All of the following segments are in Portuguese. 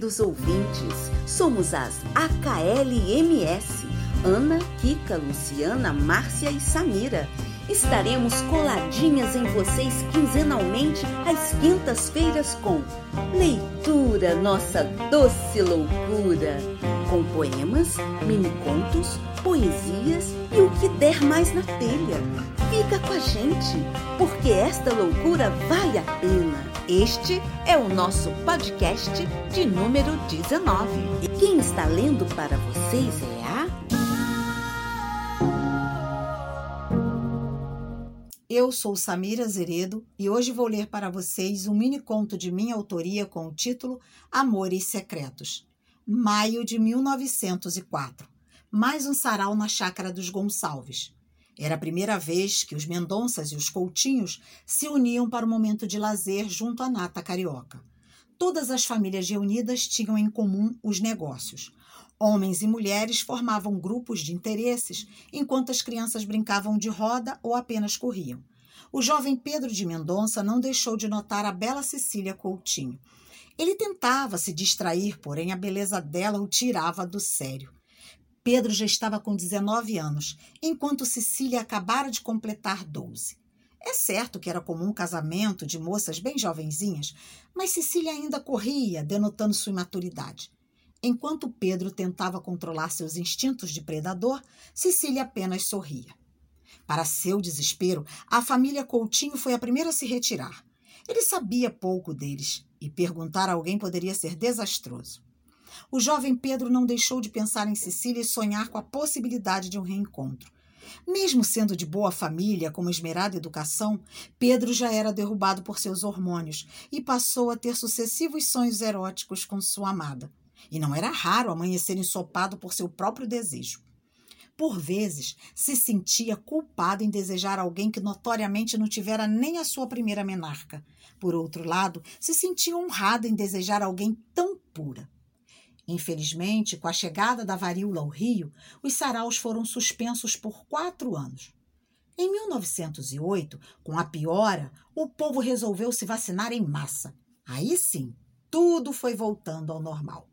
queridos ouvintes. Somos as AKLMS. Ana, Kika, Luciana, Márcia e Samira. Estaremos coladinhas em vocês quinzenalmente às quintas-feiras com Leitura Nossa Doce Loucura. Com poemas, mini-contos, poesias e o que der mais na telha. Fica com a gente, porque esta loucura vale a pena. Este é o nosso podcast de número 19. E quem está lendo para vocês é a. Eu sou Samira Zeredo e hoje vou ler para vocês um mini conto de minha autoria com o título Amores Secretos. Maio de 1904. Mais um sarau na chácara dos Gonçalves. Era a primeira vez que os Mendonças e os Coutinhos se uniam para um momento de lazer junto à nata carioca. Todas as famílias reunidas tinham em comum os negócios. Homens e mulheres formavam grupos de interesses, enquanto as crianças brincavam de roda ou apenas corriam. O jovem Pedro de Mendonça não deixou de notar a bela Cecília Coutinho. Ele tentava se distrair, porém a beleza dela o tirava do sério. Pedro já estava com 19 anos, enquanto Cecília acabara de completar 12. É certo que era comum um casamento de moças bem jovenzinhas, mas Cecília ainda corria, denotando sua imaturidade. Enquanto Pedro tentava controlar seus instintos de predador, Cecília apenas sorria. Para seu desespero, a família Coutinho foi a primeira a se retirar. Ele sabia pouco deles e perguntar a alguém poderia ser desastroso. O jovem Pedro não deixou de pensar em Cecília e sonhar com a possibilidade de um reencontro. Mesmo sendo de boa família, com uma esmerada educação, Pedro já era derrubado por seus hormônios e passou a ter sucessivos sonhos eróticos com sua amada. E não era raro amanhecer ensopado por seu próprio desejo. Por vezes, se sentia culpado em desejar alguém que notoriamente não tivera nem a sua primeira menarca. Por outro lado, se sentia honrado em desejar alguém tão pura. Infelizmente, com a chegada da varíola ao Rio, os saraus foram suspensos por quatro anos. Em 1908, com a piora, o povo resolveu se vacinar em massa. Aí sim, tudo foi voltando ao normal.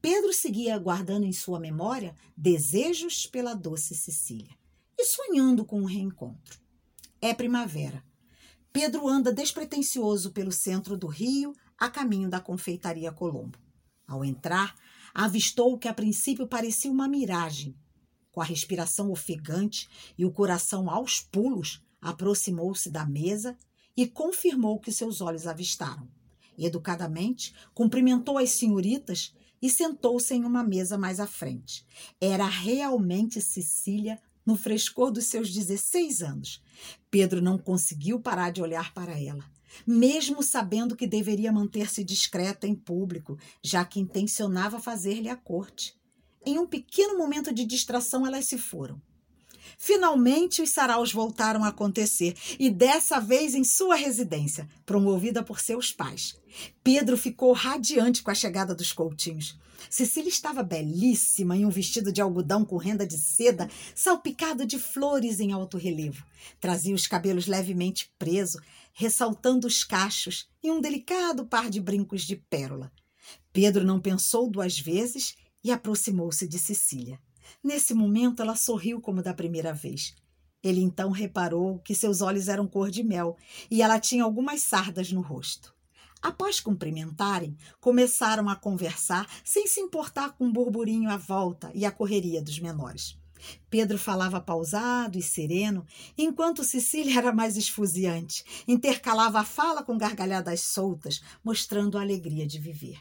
Pedro seguia guardando em sua memória desejos pela doce Cecília e sonhando com um reencontro. É primavera. Pedro anda despretensioso pelo centro do Rio, a caminho da confeitaria Colombo. Ao entrar, avistou o que a princípio parecia uma miragem. Com a respiração ofegante e o coração aos pulos, aproximou-se da mesa e confirmou que seus olhos avistaram. Educadamente, cumprimentou as senhoritas e sentou-se em uma mesa mais à frente. Era realmente Cecília no frescor dos seus 16 anos. Pedro não conseguiu parar de olhar para ela mesmo sabendo que deveria manter-se discreta em público, já que intencionava fazer-lhe a corte. Em um pequeno momento de distração, elas se foram. Finalmente, os saraus voltaram a acontecer, e dessa vez em sua residência, promovida por seus pais. Pedro ficou radiante com a chegada dos coutinhos. Cecília estava belíssima em um vestido de algodão com renda de seda, salpicado de flores em alto relevo. Trazia os cabelos levemente presos, ressaltando os cachos e um delicado par de brincos de pérola. Pedro não pensou duas vezes e aproximou-se de Cecília. Nesse momento, ela sorriu como da primeira vez. Ele então reparou que seus olhos eram cor de mel e ela tinha algumas sardas no rosto. Após cumprimentarem, começaram a conversar sem se importar com o burburinho à volta e a correria dos menores. Pedro falava pausado e sereno, enquanto Cecília era mais esfuziante, intercalava a fala com gargalhadas soltas, mostrando a alegria de viver.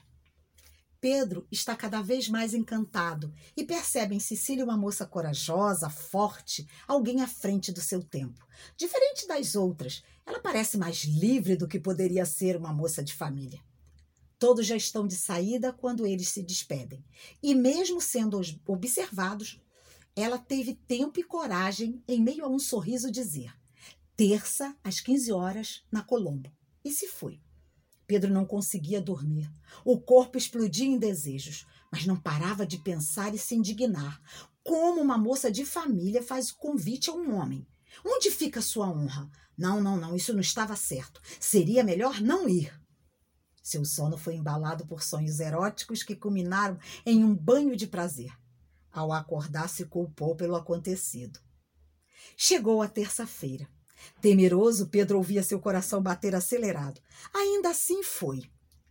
Pedro está cada vez mais encantado e percebe em Cecília uma moça corajosa, forte, alguém à frente do seu tempo. Diferente das outras, ela parece mais livre do que poderia ser uma moça de família. Todos já estão de saída quando eles se despedem. E, mesmo sendo observados, ela teve tempo e coragem, em meio a um sorriso, dizer: terça, às 15 horas, na Colombo. E se foi. Pedro não conseguia dormir. O corpo explodia em desejos, mas não parava de pensar e se indignar. Como uma moça de família faz o convite a um homem? Onde fica sua honra? Não, não, não, isso não estava certo. Seria melhor não ir. Seu sono foi embalado por sonhos eróticos que culminaram em um banho de prazer. Ao acordar, se culpou pelo acontecido. Chegou a terça-feira. Temeroso, Pedro ouvia seu coração bater acelerado. Ainda assim foi.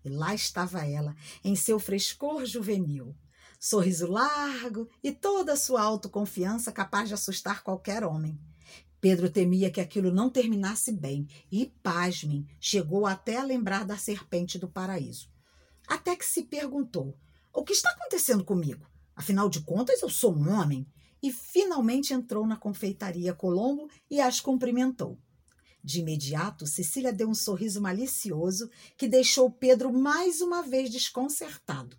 E lá estava ela, em seu frescor juvenil. Sorriso largo e toda a sua autoconfiança capaz de assustar qualquer homem. Pedro temia que aquilo não terminasse bem e, pasmem, chegou até a lembrar da serpente do paraíso. Até que se perguntou: o que está acontecendo comigo? Afinal de contas, eu sou um homem. E finalmente entrou na confeitaria Colombo e as cumprimentou. De imediato, Cecília deu um sorriso malicioso que deixou Pedro mais uma vez desconcertado.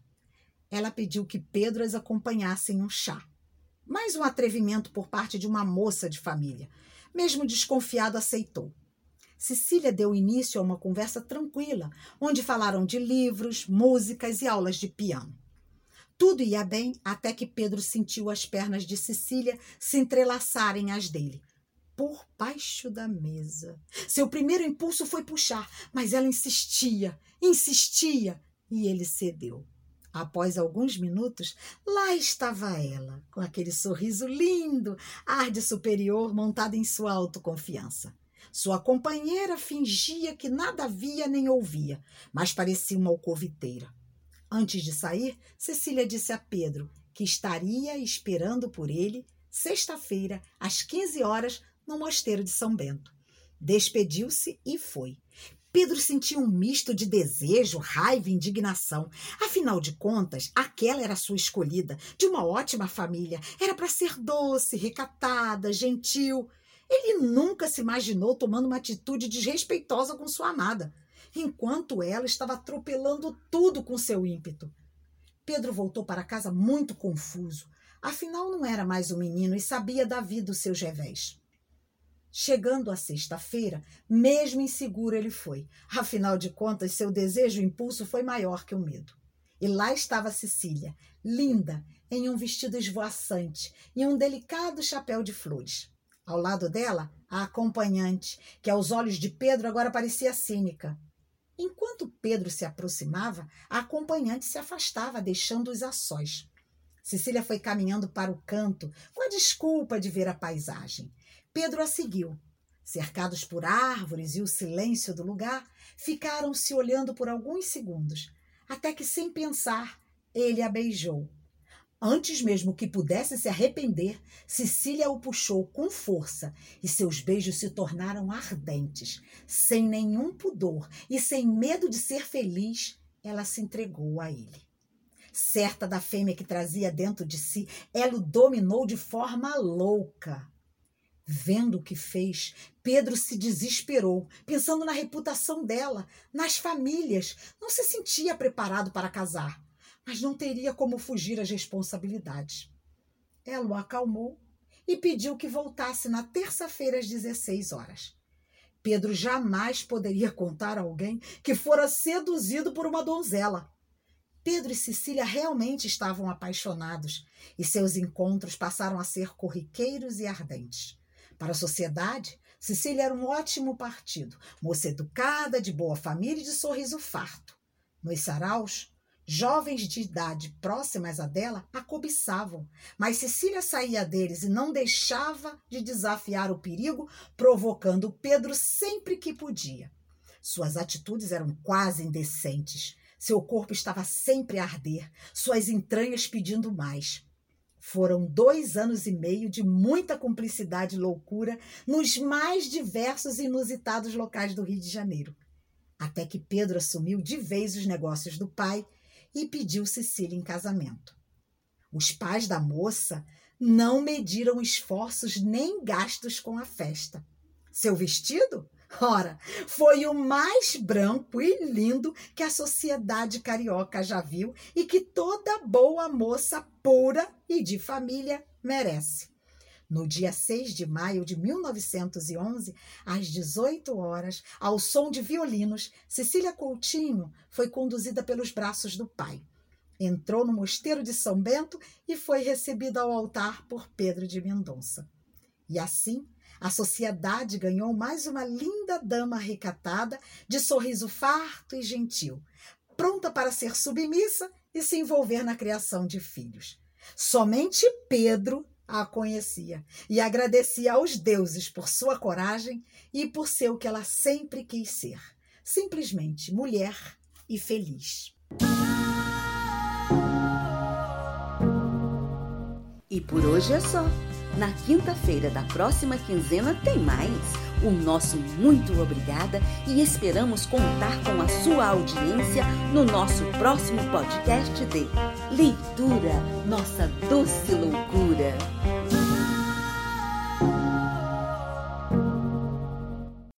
Ela pediu que Pedro as acompanhasse em um chá. Mais um atrevimento por parte de uma moça de família, mesmo desconfiado, aceitou. Cecília deu início a uma conversa tranquila, onde falaram de livros, músicas e aulas de piano. Tudo ia bem até que Pedro sentiu as pernas de Cecília se entrelaçarem às dele, por baixo da mesa. Seu primeiro impulso foi puxar, mas ela insistia, insistia, e ele cedeu. Após alguns minutos, lá estava ela, com aquele sorriso lindo, ar de superior montada em sua autoconfiança. Sua companheira fingia que nada via nem ouvia, mas parecia uma alcoviteira. Antes de sair, Cecília disse a Pedro que estaria esperando por ele sexta-feira, às 15 horas, no mosteiro de São Bento. Despediu-se e foi. Pedro sentia um misto de desejo, raiva e indignação. Afinal de contas, aquela era sua escolhida, de uma ótima família. Era para ser doce, recatada, gentil. Ele nunca se imaginou tomando uma atitude desrespeitosa com sua amada, enquanto ela estava atropelando tudo com seu ímpeto. Pedro voltou para casa muito confuso. Afinal, não era mais um menino e sabia da vida dos seus revés. Chegando à sexta-feira, mesmo inseguro ele foi. Afinal de contas, seu desejo e impulso foi maior que o medo. E lá estava Cecília, linda, em um vestido esvoaçante e um delicado chapéu de flores. Ao lado dela, a acompanhante, que aos olhos de Pedro agora parecia cínica. Enquanto Pedro se aproximava, a acompanhante se afastava, deixando-os a sós. Cecília foi caminhando para o canto, com a desculpa de ver a paisagem. Pedro a seguiu. Cercados por árvores e o silêncio do lugar, ficaram se olhando por alguns segundos, até que, sem pensar, ele a beijou. Antes mesmo que pudesse se arrepender, Cecília o puxou com força e seus beijos se tornaram ardentes. Sem nenhum pudor e sem medo de ser feliz, ela se entregou a ele. Certa da fêmea que trazia dentro de si, ela o dominou de forma louca. Vendo o que fez, Pedro se desesperou, pensando na reputação dela, nas famílias. Não se sentia preparado para casar, mas não teria como fugir às responsabilidades. Ela o acalmou e pediu que voltasse na terça-feira às 16 horas. Pedro jamais poderia contar a alguém que fora seduzido por uma donzela. Pedro e Cecília realmente estavam apaixonados e seus encontros passaram a ser corriqueiros e ardentes. Para a sociedade, Cecília era um ótimo partido, moça educada, de boa família e de sorriso farto. Nos saraus, jovens de idade próximas a dela a cobiçavam, mas Cecília saía deles e não deixava de desafiar o perigo, provocando Pedro sempre que podia. Suas atitudes eram quase indecentes. Seu corpo estava sempre a arder, suas entranhas pedindo mais. Foram dois anos e meio de muita cumplicidade e loucura nos mais diversos e inusitados locais do Rio de Janeiro. Até que Pedro assumiu de vez os negócios do pai e pediu Cecília em casamento. Os pais da moça não mediram esforços nem gastos com a festa. Seu vestido? Ora, foi o mais branco e lindo que a sociedade carioca já viu e que toda boa moça pura e de família merece. No dia 6 de maio de 1911, às 18 horas, ao som de violinos, Cecília Coutinho foi conduzida pelos braços do pai. Entrou no mosteiro de São Bento e foi recebida ao altar por Pedro de Mendonça. E assim A sociedade ganhou mais uma linda dama recatada, de sorriso farto e gentil, pronta para ser submissa e se envolver na criação de filhos. Somente Pedro a conhecia e agradecia aos deuses por sua coragem e por ser o que ela sempre quis ser: simplesmente mulher e feliz. E por hoje é só. Na quinta-feira da próxima quinzena tem mais. O nosso muito obrigada e esperamos contar com a sua audiência no nosso próximo podcast de Leitura, nossa doce loucura.